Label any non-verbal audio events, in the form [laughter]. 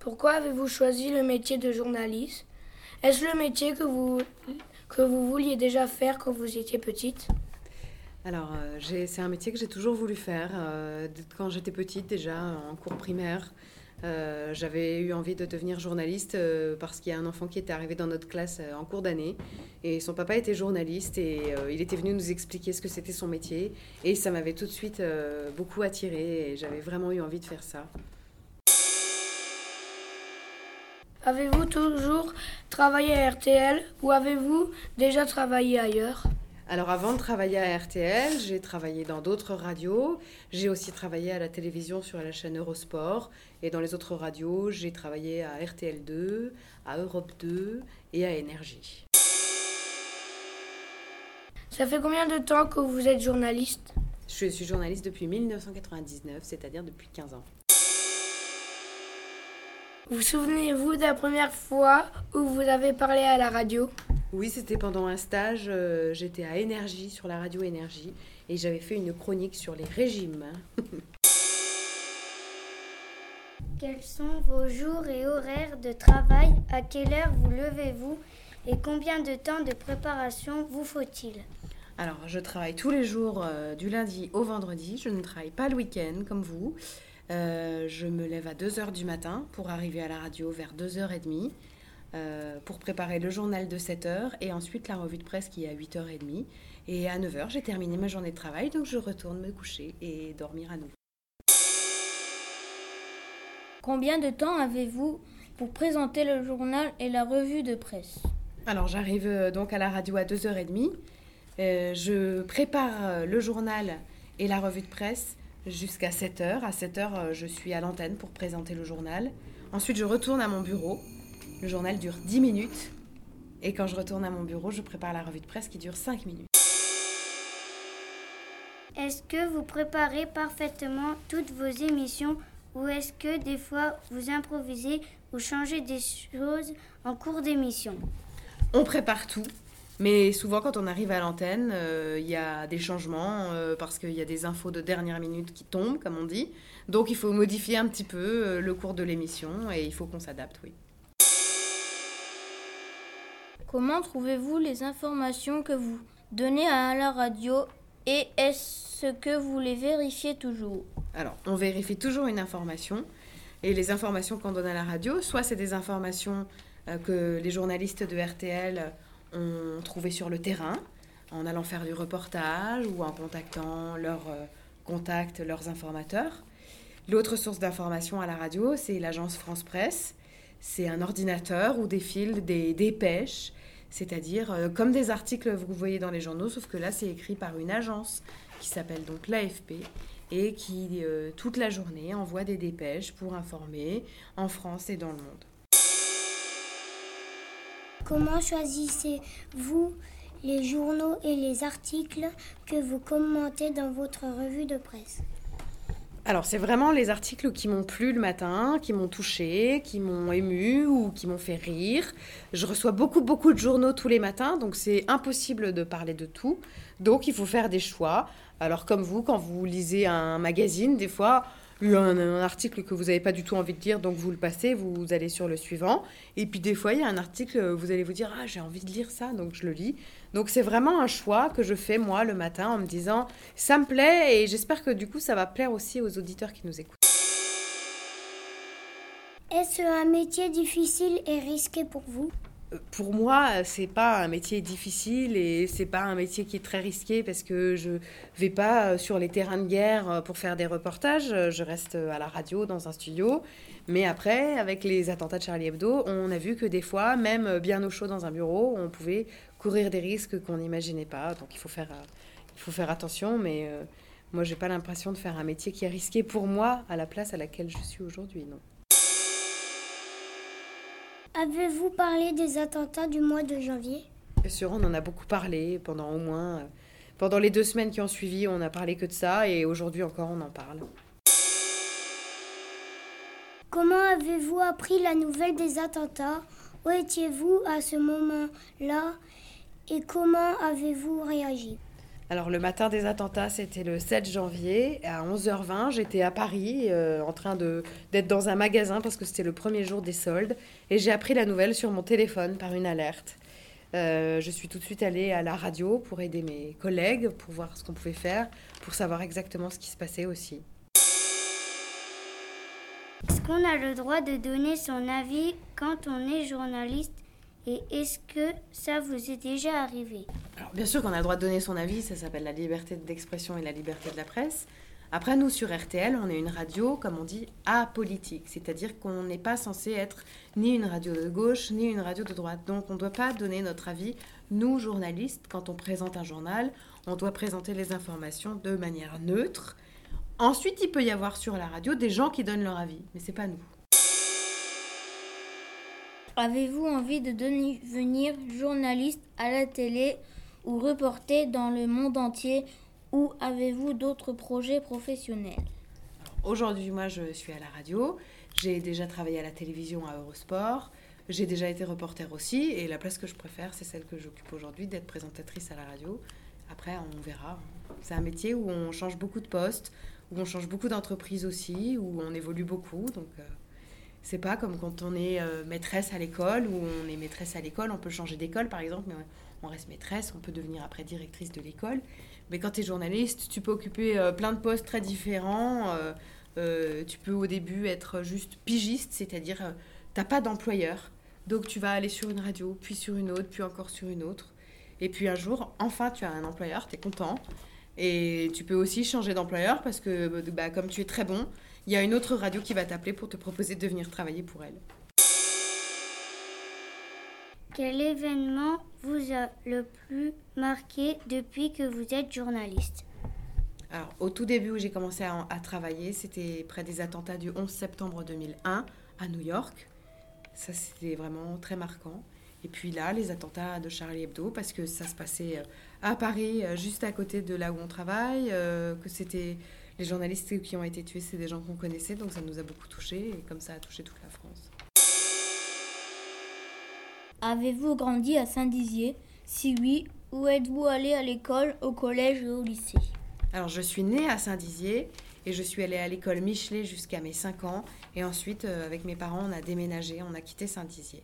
Pourquoi avez-vous choisi le métier de journaliste? Est-ce le métier que vous, que vous vouliez déjà faire quand vous étiez petite? Alors, euh, c'est un métier que j'ai toujours voulu faire. euh, quand j'étais petite, déjà en cours primaire, euh, j'avais eu envie de devenir journaliste parce qu'il y a un enfant qui était arrivé dans notre classe en cours d'année et son papa était journaliste et il était venu nous expliquer ce que c'était son métier et ça m'avait tout de suite beaucoup attiré et j'avais vraiment eu envie de faire ça. Avez-vous toujours travaillé à RTL ou avez-vous déjà travaillé ailleurs? Alors avant de travailler à RTL, j'ai travaillé dans d'autres radios. J'ai aussi travaillé à la télévision sur la chaîne Eurosport. Et dans les autres radios, j'ai travaillé à RTL2, à Europe 2 et à Énergie. Ça fait combien de temps que vous êtes journaliste? Je suis journaliste depuis 1999, c'est-à-dire depuis 15 ans. Vous souvenez-vous de la première fois où vous avez parlé à la radio? Oui, c'était pendant un stage. euh, J'étais à Énergie, sur la radio Énergie, et j'avais fait une chronique sur les régimes. [laughs] Quels sont vos jours et horaires de travail? À quelle heure vous levez-vous? Et combien de temps de préparation vous faut-il? Alors, je travaille tous les jours euh, du lundi au vendredi. Je ne travaille pas le week-end comme vous. Euh, je me lève à 2h du matin pour arriver à la radio vers 2h30 euh, pour préparer le journal de 7h et ensuite la revue de presse qui est à 8h30. Et à 9h, j'ai terminé ma journée de travail, donc je retourne me coucher et dormir à nouveau. Combien de temps avez-vous pour présenter le journal et la revue de presse? Alors j'arrive euh, donc à la radio à 2h30. Euh, je prépare euh, le journal et la revue de presse jusqu'à 7h. À 7h, euh, je suis à l'antenne pour présenter le journal. Ensuite, je retourne à mon bureau. Le journal dure 10 minutes. Et quand je retourne à mon bureau, je prépare la revue de presse qui dure 5 minutes. Est-ce que vous préparez parfaitement toutes vos émissions ou est-ce que des fois vous improvisez ou changez des choses en cours d'émission? On prépare tout. Mais souvent, quand on arrive à l'antenne, euh, il y a des changements euh, parce qu'il y a des infos de dernière minute qui tombent, comme on dit. Donc, il faut modifier un petit peu euh, le cours de l'émission et il faut qu'on s'adapte, oui. Comment trouvez-vous les informations que vous donnez à la radio et est-ce que vous les vérifiez toujours? Alors, on vérifie toujours une information. Et les informations qu'on donne à la radio, soit c'est des informations euh, que les journalistes de RTL ont trouvées sur le terrain, en allant faire du reportage ou en contactant leurs euh, contacts, leurs informateurs. L'autre source d'information à la radio, c'est l'agence France Presse. C'est un ordinateur où défilent des dépêches, c'est-à-dire euh, comme des articles que vous voyez dans les journaux, sauf que là, c'est écrit par une agence qui s'appelle donc l'AFP et qui, euh, toute la journée, envoie des dépêches pour informer en France et dans le monde. Comment choisissez-vous les journaux et les articles que vous commentez dans votre revue de presse? Alors, c'est vraiment les articles qui m'ont plu le matin, qui m'ont touché, qui m'ont ému ou qui m'ont fait rire. Je reçois beaucoup, beaucoup de journaux tous les matins, donc c'est impossible de parler de tout. Donc, il faut faire des choix. Alors, comme vous, quand vous lisez un magazine, des fois, un, un article que vous n'avez pas du tout envie de lire, donc vous le passez, vous allez sur le suivant. Et puis, des fois, il y a un article, vous allez vous dire Ah, j'ai envie de lire ça, donc je le lis. Donc, c'est vraiment un choix que je fais, moi, le matin, en me disant Ça me plaît, et j'espère que du coup, ça va plaire aussi aux auditeurs qui nous écoutent. Est-ce un métier difficile et risqué pour vous? Pour moi, c'est pas un métier difficile et c'est pas un métier qui est très risqué parce que je vais pas sur les terrains de guerre pour faire des reportages. Je reste à la radio dans un studio. Mais après, avec les attentats de Charlie Hebdo, on a vu que des fois, même bien au chaud dans un bureau, on pouvait courir des risques qu'on n'imaginait pas. Donc il faut faire, il faut faire attention. Mais euh, moi, j'ai pas l'impression de faire un métier qui est risqué pour moi à la place à laquelle je suis aujourd'hui. Non. Avez-vous parlé des attentats du mois de janvier? Bien sûr, on en a beaucoup parlé pendant au moins. pendant les deux semaines qui ont suivi, on a parlé que de ça et aujourd'hui encore, on en parle. Comment avez-vous appris la nouvelle des attentats? Où étiez-vous à ce moment-là Et comment avez-vous réagi? Alors le matin des attentats, c'était le 7 janvier. À 11h20, j'étais à Paris euh, en train d'être dans un magasin parce que c'était le premier jour des soldes. Et j'ai appris la nouvelle sur mon téléphone par une alerte. Euh, je suis tout de suite allée à la radio pour aider mes collègues, pour voir ce qu'on pouvait faire, pour savoir exactement ce qui se passait aussi. Est-ce qu'on a le droit de donner son avis quand on est journaliste? Et est-ce que ça vous est déjà arrivé Alors, bien sûr qu'on a le droit de donner son avis, ça s'appelle la liberté d'expression et la liberté de la presse. Après, nous, sur RTL, on est une radio, comme on dit, apolitique, c'est-à-dire qu'on n'est pas censé être ni une radio de gauche, ni une radio de droite. Donc, on ne doit pas donner notre avis. Nous, journalistes, quand on présente un journal, on doit présenter les informations de manière neutre. Ensuite, il peut y avoir sur la radio des gens qui donnent leur avis, mais c'est pas nous. Avez-vous envie de devenir journaliste à la télé ou reporter dans le monde entier ou avez-vous d'autres projets professionnels? Aujourd'hui, moi, je suis à la radio. J'ai déjà travaillé à la télévision à Eurosport. J'ai déjà été reporter aussi. Et la place que je préfère, c'est celle que j'occupe aujourd'hui, d'être présentatrice à la radio. Après, on verra. C'est un métier où on change beaucoup de postes, où on change beaucoup d'entreprises aussi, où on évolue beaucoup. Donc, euh, c'est pas comme quand on est euh, maîtresse à l'école, où on est maîtresse à l'école, on peut changer d'école par exemple, mais on reste maîtresse, on peut devenir après directrice de l'école. Mais quand tu es journaliste, tu peux occuper euh, plein de postes très différents. Euh, tu peux au début être juste pigiste, c'est-à-dire t'as pas d'employeur. Donc tu vas aller sur une radio, puis sur une autre, puis encore sur une autre. Et puis un jour, enfin, tu as un employeur, tu es content. Et tu peux aussi changer d'employeur parce que bah, comme tu es très bon, il y a une autre radio qui va t'appeler pour te proposer de venir travailler pour elle. Quel événement vous a le plus marqué depuis que vous êtes journaliste? Alors, au tout début où j'ai commencé à, à travailler, c'était près des attentats du 11 septembre 2001 à New York. Ça, c'était vraiment très marquant. Et puis là, les attentats de Charlie Hebdo, parce que ça se passait euh, à Paris, euh, juste à côté de là où on travaille, euh, que c'était les journalistes qui ont été tués, c'est des gens qu'on connaissait, donc ça nous a beaucoup touchés, et comme ça a touché toute la France. Avez-vous grandi à Saint-Dizier? Si oui, où êtes-vous allé à l'école, au collège et au lycée? Alors, je suis née à Saint-Dizier, et je suis allée à l'école Michelet jusqu'à mes 5 ans, et ensuite, avec mes parents, on a déménagé, on a quitté Saint-Dizier.